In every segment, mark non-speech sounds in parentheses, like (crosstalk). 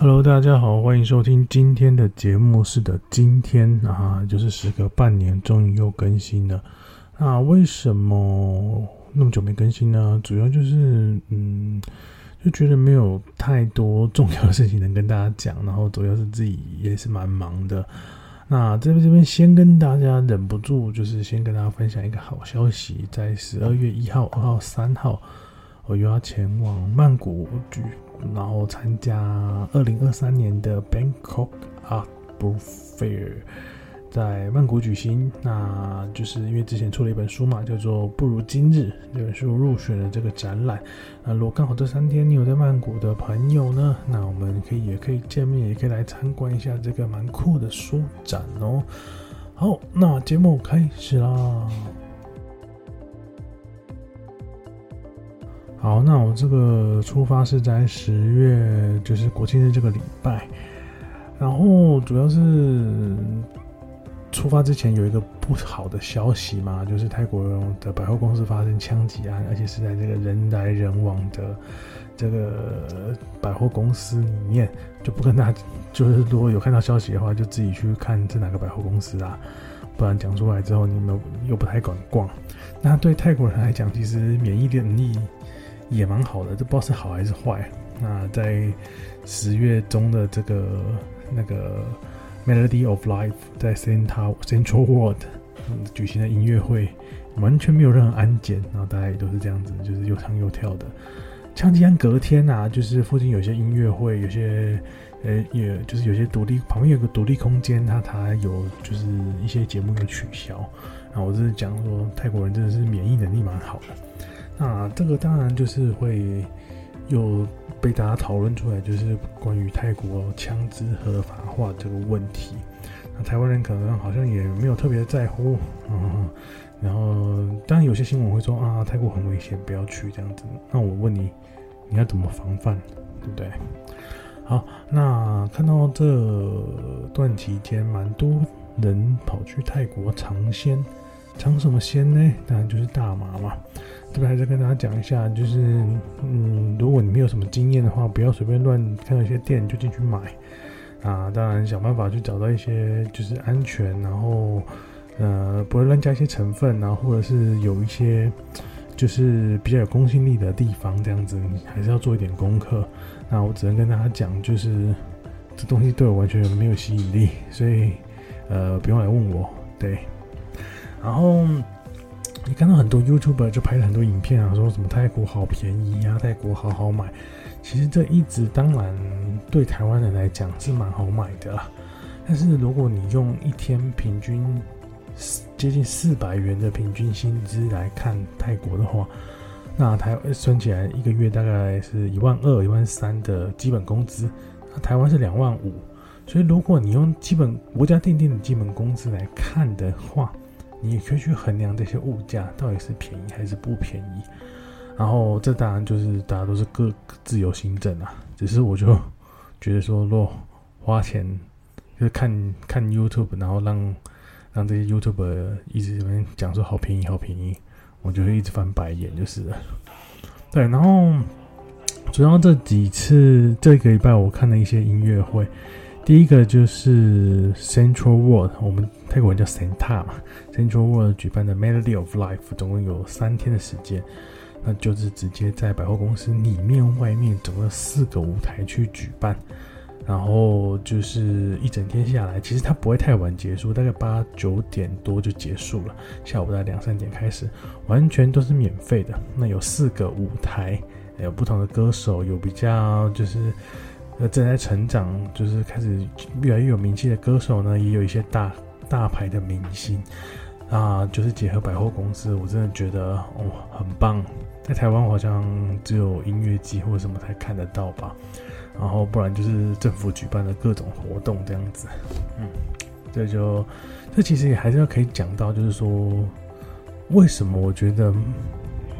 Hello，大家好，欢迎收听今天的节目。是的，今天啊，就是时隔半年，终于又更新了。那为什么那么久没更新呢？主要就是，嗯，就觉得没有太多重要的事情能跟大家讲，然后主要是自己也是蛮忙的。那这边这边先跟大家忍不住，就是先跟大家分享一个好消息，在十二月一号、二号、三号，我又要前往曼谷举。然后参加二零二三年的 Bangkok Art b o o Fair，在曼谷举行。那就是因为之前出了一本书嘛，叫做《不如今日》这本书入选了这个展览。那如果刚好这三天你有在曼谷的朋友呢，那我们可以也可以见面，也可以来参观一下这个蛮酷的书展哦。好，那节目开始啦。好，那我这个出发是在十月，就是国庆日这个礼拜。然后主要是出发之前有一个不好的消息嘛，就是泰国的百货公司发生枪击案，而且是在这个人来人往的这个百货公司里面，就不跟大家，就是如果有看到消息的话，就自己去看是哪个百货公司啊，不然讲出来之后你们又不太敢逛。那对泰国人来讲，其实免疫能力。也蛮好的，这不知道是好还是坏。那在十月中的这个那个 Melody of Life 在 Central Central World 举行的音乐会，完全没有任何安检，然后大家也都是这样子，就是又唱又跳的。枪击案隔天啊，就是附近有些音乐会，有些呃，也就是有些独立旁边有个独立空间，它它有就是一些节目有取消。然后我就是讲说，泰国人真的是免疫能力蛮好的。那这个当然就是会又被大家讨论出来，就是关于泰国枪支合法化这个问题。那台湾人可能好像也没有特别在乎，嗯，然后当然有些新闻会说啊，泰国很危险，不要去这样子。那我问你，你要怎么防范，对不对？好，那看到这段期间，蛮多人跑去泰国尝鲜，尝什么鲜呢？当然就是大麻嘛。这边还是跟大家讲一下，就是嗯，如果你没有什么经验的话，不要随便乱看到一些店就进去买啊。当然想办法去找到一些就是安全，然后呃不会乱加一些成分，然后或者是有一些就是比较有公信力的地方，这样子你还是要做一点功课。那我只能跟大家讲，就是这东西对我完全没有吸引力，所以呃不用来问我。对，然后。你看到很多 YouTuber 就拍了很多影片啊，说什么泰国好便宜啊，泰国好好买。其实这一直当然对台湾人来讲是蛮好买的啦。但是如果你用一天平均接近四百元的平均薪资来看泰国的话，那台算起来一个月大概是一万二、一万三的基本工资，那台湾是两万五。所以如果你用基本国家定定的基本工资来看的话，你可以去衡量这些物价到底是便宜还是不便宜，然后这当然就是大家都是各自由行政啊。只是我就觉得说，若花钱就是看看 YouTube，然后让让这些 YouTube 一直在那边讲说好便宜好便宜，我就会一直翻白眼就是了。对，然后主要这几次这个礼拜我看了一些音乐会。第一个就是 Central World，我们泰国人叫 Santa 嘛，Central World 举办的 Melody of Life，总共有三天的时间，那就是直接在百货公司里面、外面总共四个舞台去举办，然后就是一整天下来，其实它不会太晚结束，大概八九点多就结束了，下午大概两三点开始，完全都是免费的。那有四个舞台，有不同的歌手，有比较就是。呃，正在成长，就是开始越来越有名气的歌手呢，也有一些大大牌的明星啊，就是结合百货公司，我真的觉得哦很棒。在台湾好像只有音乐季或什么才看得到吧，然后不然就是政府举办的各种活动这样子。嗯，这就这其实也还是要可以讲到，就是说为什么我觉得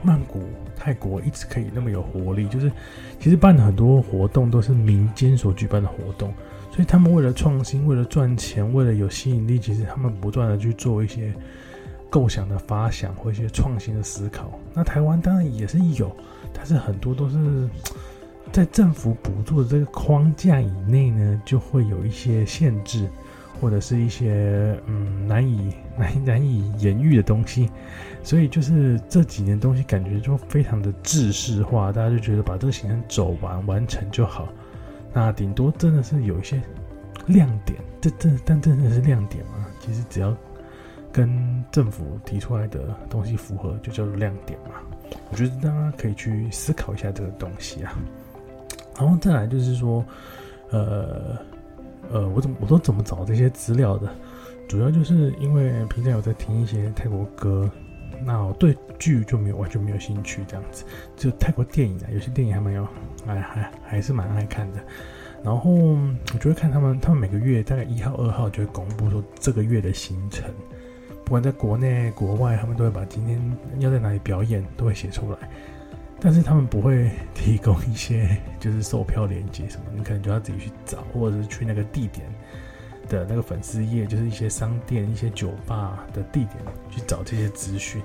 曼谷。泰国一直可以那么有活力，就是其实办很多活动都是民间所举办的活动，所以他们为了创新，为了赚钱，为了有吸引力，其实他们不断的去做一些构想的发想或一些创新的思考。那台湾当然也是有，但是很多都是在政府补助的这个框架以内呢，就会有一些限制，或者是一些嗯难以难 (laughs) 难以言喻的东西。所以就是这几年东西感觉就非常的制式化，大家就觉得把这个行程走完完成就好。那顶多真的是有一些亮点，这这但真的是亮点吗？其实只要跟政府提出来的东西符合，就叫做亮点嘛。我觉得大家可以去思考一下这个东西啊。然后再来就是说，呃呃，我怎么我都怎么找这些资料的？主要就是因为平常有在听一些泰国歌，那我对剧就没有完全没有兴趣，这样子。就泰国电影啊，有些电影还蛮有，还还还是蛮爱看的。然后我就会看他们，他们每个月大概一号、二号就会公布说这个月的行程，不管在国内国外，他们都会把今天要在哪里表演都会写出来。但是他们不会提供一些就是售票链接什么，你可能就要自己去找，或者是去那个地点的那个粉丝页，就是一些商店、一些酒吧的地点去找这些资讯，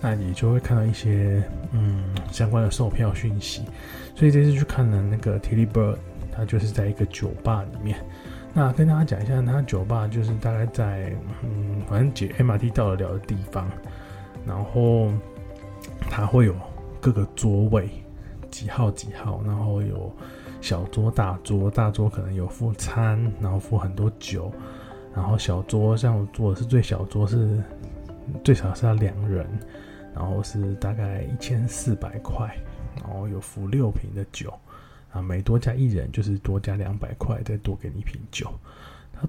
那你就会看到一些嗯相关的售票讯息。所以这次去看了那个 Tilly Bird，它就是在一个酒吧里面。那跟大家讲一下，它酒吧就是大概在嗯反正解 MRT 到得了的地方，然后它会有。各个座位几号几号，然后有小桌大桌，大桌可能有附餐，然后附很多酒，然后小桌像我坐的是最小桌，是最少是要两人，然后是大概一千四百块，然后有附六瓶的酒，啊，每多加一人就是多加两百块，再多给你一瓶酒。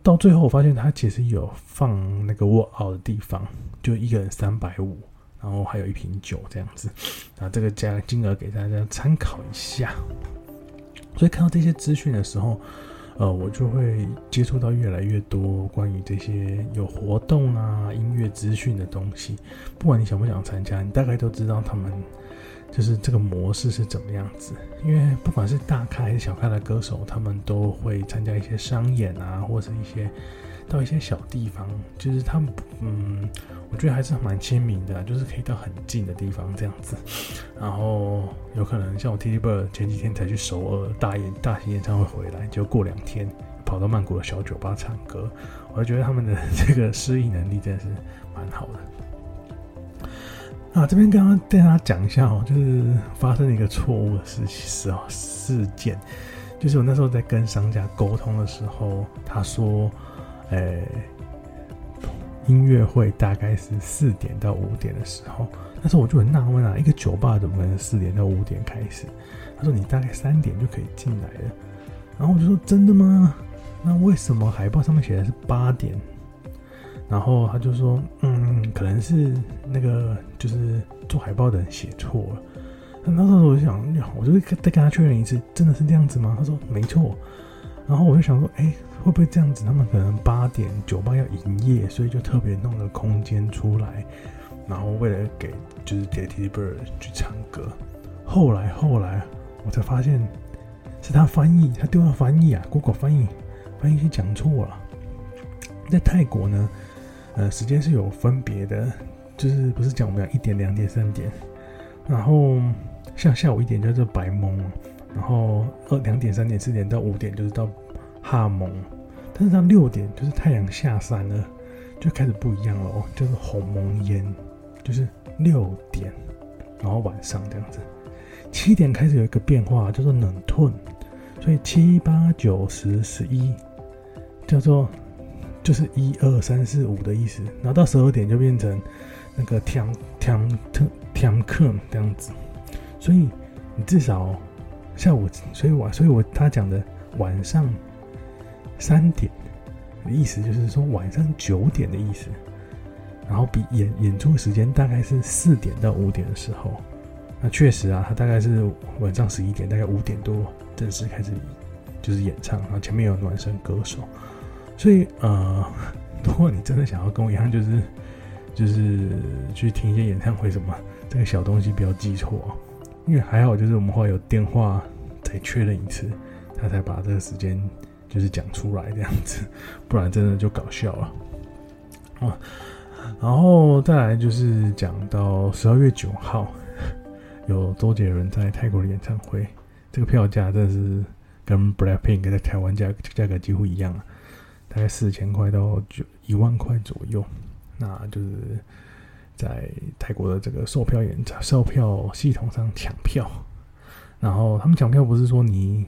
到最后我发现他其实有放那个卧奥的地方，就一个人三百五。然后还有一瓶酒这样子，啊，这个价金额给大家参考一下。所以看到这些资讯的时候，呃，我就会接触到越来越多关于这些有活动啊、音乐资讯的东西。不管你想不想参加，你大概都知道他们就是这个模式是怎么样子。因为不管是大咖还是小咖的歌手，他们都会参加一些商演啊，或者一些。到一些小地方，就是他们，嗯，我觉得还是蛮亲民的，就是可以到很近的地方这样子。然后有可能像我 Tilly Bird 前几天才去首尔大演大型演唱会回来，就过两天跑到曼谷的小酒吧唱歌，我就觉得他们的 (laughs) 这个适应能力真的是蛮好的。啊，这边刚刚跟大家讲一下哦，就是发生了一个错误的事事事件，就是我那时候在跟商家沟通的时候，他说。诶、音乐会大概是四点到五点的时候，但是我就很纳闷啊，一个酒吧怎么可能四点到五点开始？他说你大概三点就可以进来了，然后我就说真的吗？那为什么海报上面写的是八点？然后他就说，嗯，可能是那个就是做海报的人写错了。那那时候我就想，我就再跟他确认一次，真的是这样子吗？他说没错。然后我就想说，哎、会不会这样子？他们可能八点酒吧要营业，所以就特别弄了空间出来，然后为了给就是给 Tilly Bird 去唱歌。后来后来我才发现是他翻译，他丢了翻译啊，Google 翻译翻译器讲错了。在泰国呢，呃，时间是有分别的，就是不是讲我们讲一点、两点、三点，然后像下午一点叫做白蒙，然后二两点、三点、四点到五点就是到哈蒙。但是到六点，就是太阳下山了，就开始不一样了哦，就是红蒙烟，就是六点，然后晚上这样子。七点开始有一个变化，叫做冷吞，所以七八九十十一叫做就是一二三四五的意思。然后到十二点就变成那个 tiang tiang tiang kum 这样子。所以你至少下午，所以我所以我他讲的晚上。三点的意思就是说晚上九点的意思，然后比演演出时间大概是四点到五点的时候，那确实啊，他大概是晚上十一点，大概五点多正式开始就是演唱，然后前面有暖身歌手，所以呃，(laughs) 如果你真的想要跟我一样，就是就是去听一些演唱会什么，这个小东西不要记错，因为还好就是我们会有电话再确认一次，他才把这个时间。就是讲出来这样子，不然真的就搞笑了。啊，然后再来就是讲到十二月九号有周杰伦在泰国的演唱会，这个票价真的是跟 Blackpink 在台湾价价格几乎一样啊，大概四千块到九一万块左右。那就是在泰国的这个售票员售票系统上抢票，然后他们抢票不是说你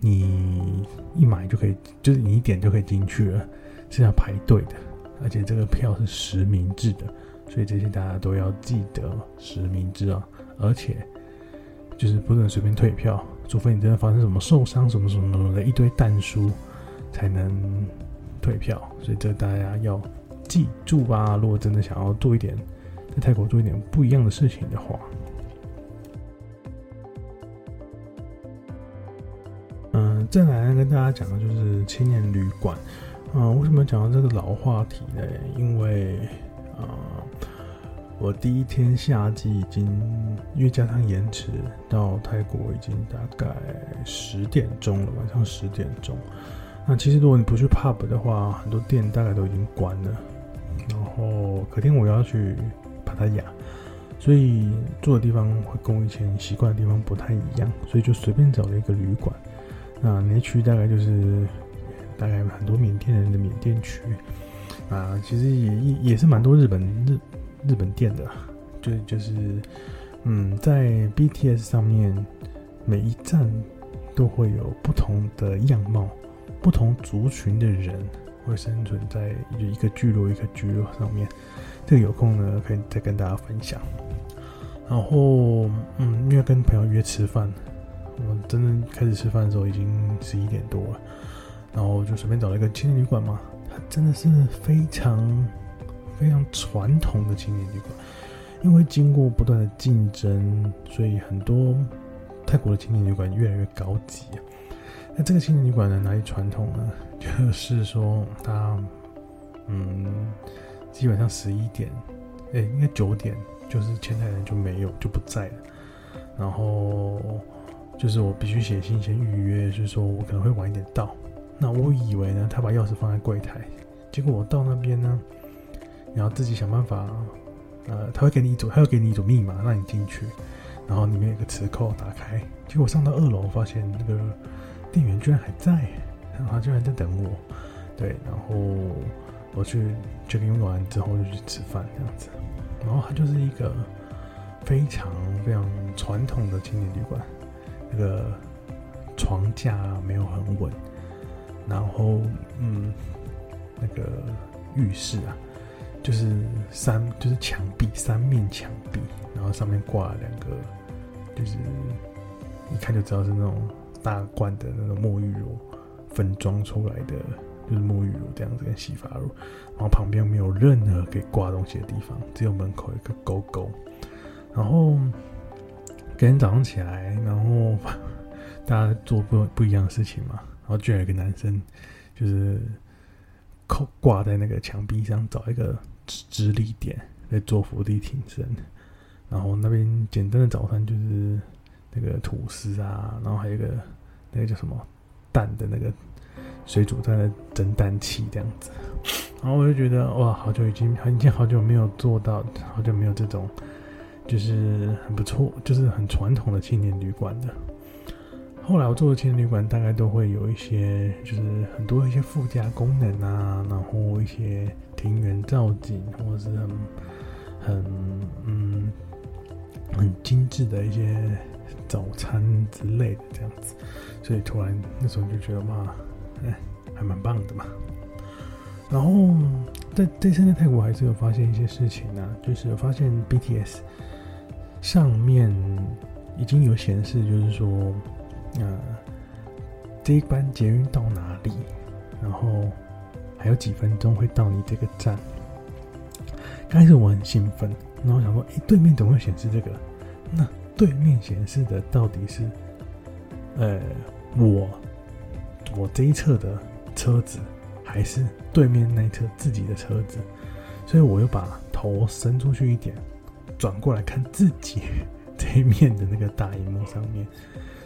你一买就可以，就是你一点就可以进去了，是要排队的，而且这个票是实名制的，所以这些大家都要记得实名制啊，而且就是不能随便退票，除非你真的发生什么受伤什么什么什么的一堆但书才能退票，所以这大家要。记住吧，如果真的想要做一点在泰国做一点不一样的事情的话，再来跟大家讲的就是青年旅馆。嗯、为什么讲到这个老话题呢？因为啊、我第一天夏季已经因为加上延迟到泰国已经大概十点钟了，晚上十点钟。那其实如果你不去 pub 的话，很多店大概都已经关了。然后隔天我要去帕塔亚，所以住的地方会跟我以前习惯的地方不太一样，所以就随便找了一个旅馆。那那区大概就是大概很多缅甸人的缅甸区啊，其实也也是蛮多日本日日本店的，就就是嗯，在 BTS 上面每一站都会有不同的样貌，不同族群的人。会生存在一个聚落一个聚落上面，这个有空呢可以再跟大家分享。然后，嗯，因为跟朋友约吃饭，我真正开始吃饭的时候已经十一点多了，然后就随便找了一个青年旅馆嘛。它真的是非常非常传统的青年旅馆，因为经过不断的竞争，所以很多泰国的青年旅馆越来越高级啊。那这个青年旅馆呢，哪里传统呢？就是说，它，嗯，基本上十一点，哎、应该九点，就是前台人就没有，就不在了。然后，就是我必须写信先预约，就是说我可能会晚一点到。那我以为呢，他把钥匙放在柜台，结果我到那边呢，然后自己想办法，呃，他会给你一组，他会给你一组密码，让你进去，然后里面有个磁扣打开，结果上到二楼，发现那个。店员居然还在，然后他居然在等我，对，然后我去 check in 完之后就去吃饭这样子，然后它就是一个非常非常传统的青年旅馆，那个床架没有很稳，然后嗯，那个浴室啊，就是三就是墙壁三面墙壁，然后上面挂了两个，就是一看就知道是那种。大罐的那种沐浴乳分装出来的，就是沐浴乳这样子跟洗发乳，然后旁边没有任何可以挂东西的地方，只有门口一个勾勾。然后隔天早上起来，然后大家做不不一样的事情嘛，然后居然有个男生就是扣挂在那个墙壁上找一个直直立点在做伏地挺身，然后那边简单的早餐就是。那个吐司啊，然后还有一个那个叫什么蛋的那个水煮蛋的蒸蛋器这样子，然后我就觉得哇，好久已经已经好久没有做到，好久没有这种就是很不错，就是很传统的青年旅馆的。后来我做的青年旅馆大概都会有一些，就是很多一些附加功能啊，然后一些庭园造景，或者是很很嗯很精致的一些。早餐之类的这样子，所以突然那时候就觉得哇，哎，还蛮棒的嘛。然后在这次在泰国还是有发现一些事情、啊，就是发现 BTS 上面已经有显示，就是说，呃，这一班捷运到哪里，然后还有几分钟会到你这个站。刚开始我很兴奋，然后想说，哎，对面怎么会显示这个？那对面显示的到底是，呃，我我这一侧的车子，还是对面那一侧自己的车子？所以我又把头伸出去一点，转过来看自己 (laughs) 这一面的那个大荧幕上面，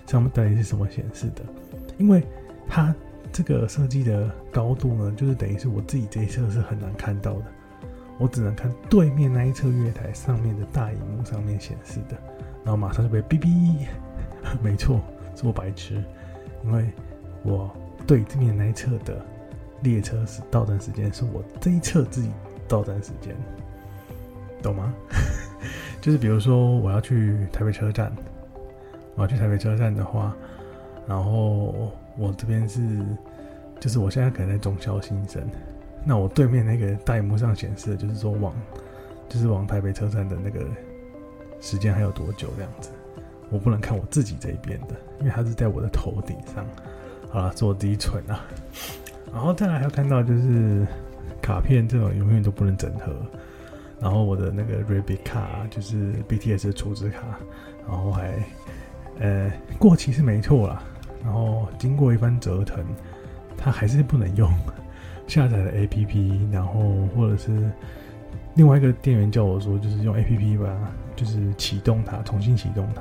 上面到底是什么显示的？因为它这个设计的高度呢，就是等于是我自己这一侧是很难看到的，我只能看对面那一侧月台上面的大荧幕上面显示的。然后马上就被哔哔，(laughs) 没错，是我白痴，因为我对这边那一侧的列车是到站时间，是我这一侧自己到站时间，懂吗？(laughs) 就是比如说我要去台北车站，我要去台北车站的话，然后我这边是，就是我现在可能在忠孝新生，那我对面那个大萤幕上显示的就是说往，就是往台北车站的那个时间还有多久这样子。我不能看我自己这一边的，因为它是在我的头顶上。好了，是我自己蠢啊。然后再来还要看到就是卡片这种永远都不能整合。然后我的那个 Rabbit 卡就是 BTS 的储值卡，然后还呃过期是没错啦。然后经过一番折腾，它还是不能用。下载了 APP，然后或者是另外一个店员叫我说，就是用 APP 吧，就是启动它，重新启动它。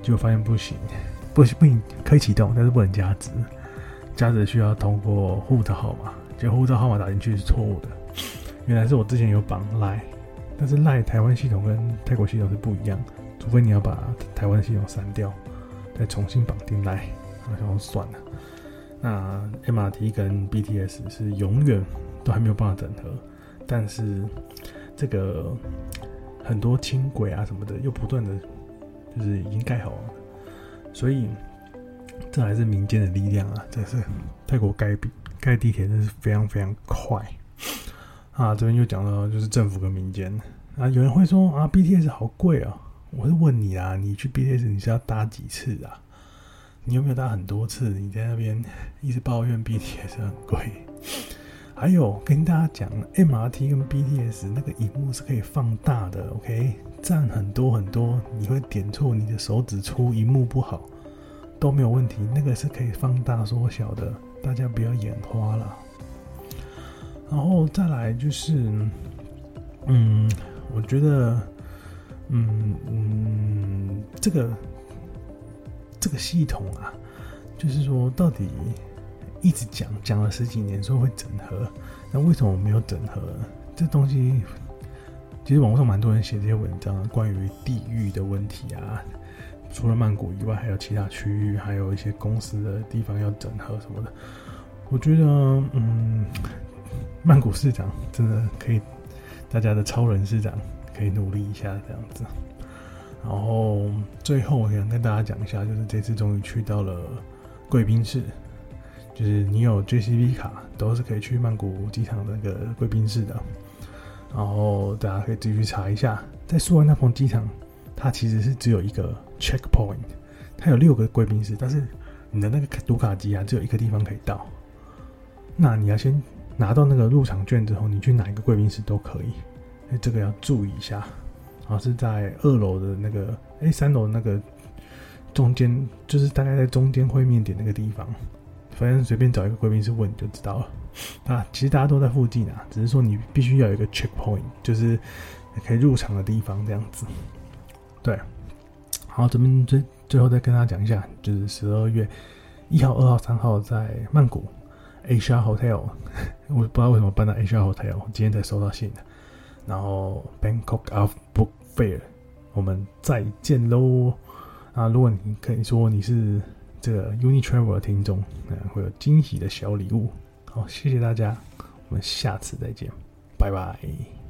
结果发现不行，不行不行，可以启动，但是不能加值，加值需要通过护照号码，结果护照号码打进去是错误的。原来是我之前有绑来但是 LINE 台湾系统跟泰国系统是不一样，除非你要把台湾系统删掉，再重新绑定 LINE，好像算了。那 MRT 跟 BTS 是永远都还没有办法整合，但是这个很多轻轨啊什么的又不断的。就是已经盖好了，所以这还是民间的力量啊！这是泰国盖盖地铁，真是非常非常快啊！这边又讲到就是政府跟民间啊，有人会说啊，BTS 好贵啊！我是问你啊，你去 BTS 你是要搭几次啊？你有没有搭很多次？你在那边 (laughs) 一直抱怨 BTS 很贵。还有跟大家讲，MRT 跟 BTS 那个荧幕是可以放大的，OK，占很多很多，你会点错，你的手指粗，荧幕不好都没有问题，那个是可以放大缩小的，大家不要眼花了。然后再来就是，嗯，我觉得，嗯嗯，这个这个系统啊，就是说到底。一直讲讲了十几年，说会整合，那为什么我没有整合？这东西其实网络上蛮多人写这些文章，关于地域的问题啊。除了曼谷以外，还有其他区域，还有一些公司的地方要整合什么的。我觉得，嗯，曼谷市长真的可以，大家的超人市长可以努力一下这样子。然后最后我想跟大家讲一下，就是这次终于去到了贵宾室。就是你有 JCB 卡，都是可以去曼谷机场的那个贵宾室的。然后大家可以自己去查一下，在素万那普机场，它其实是只有一个 checkpoint，它有六个贵宾室，但是你的那个读卡机啊，只有一个地方可以到。那你要先拿到那个入场券之后，你去哪一个贵宾室都可以。所以这个要注意一下。然后是在二楼的那个，哎，三楼那个中间，就是大概在中间会面点那个地方。反正随便找一个贵宾室问就知道了。啊，其实大家都在附近啊，只是说你必须要有一个 checkpoint，就是可以入场的地方这样子。对，好，这边最最后再跟大家讲一下，就是十二月一号、二号、三号在曼谷 Asia Hotel，(laughs) 我不知道为什么搬到 Asia Hotel，今天才收到信的。然后 Bangkok Art Book Fair，我们再见喽。啊，如果你可以说你是。这个 Uni Travel 的听众，嗯，会有惊喜的小礼物。好，谢谢大家，我们下次再见，拜拜。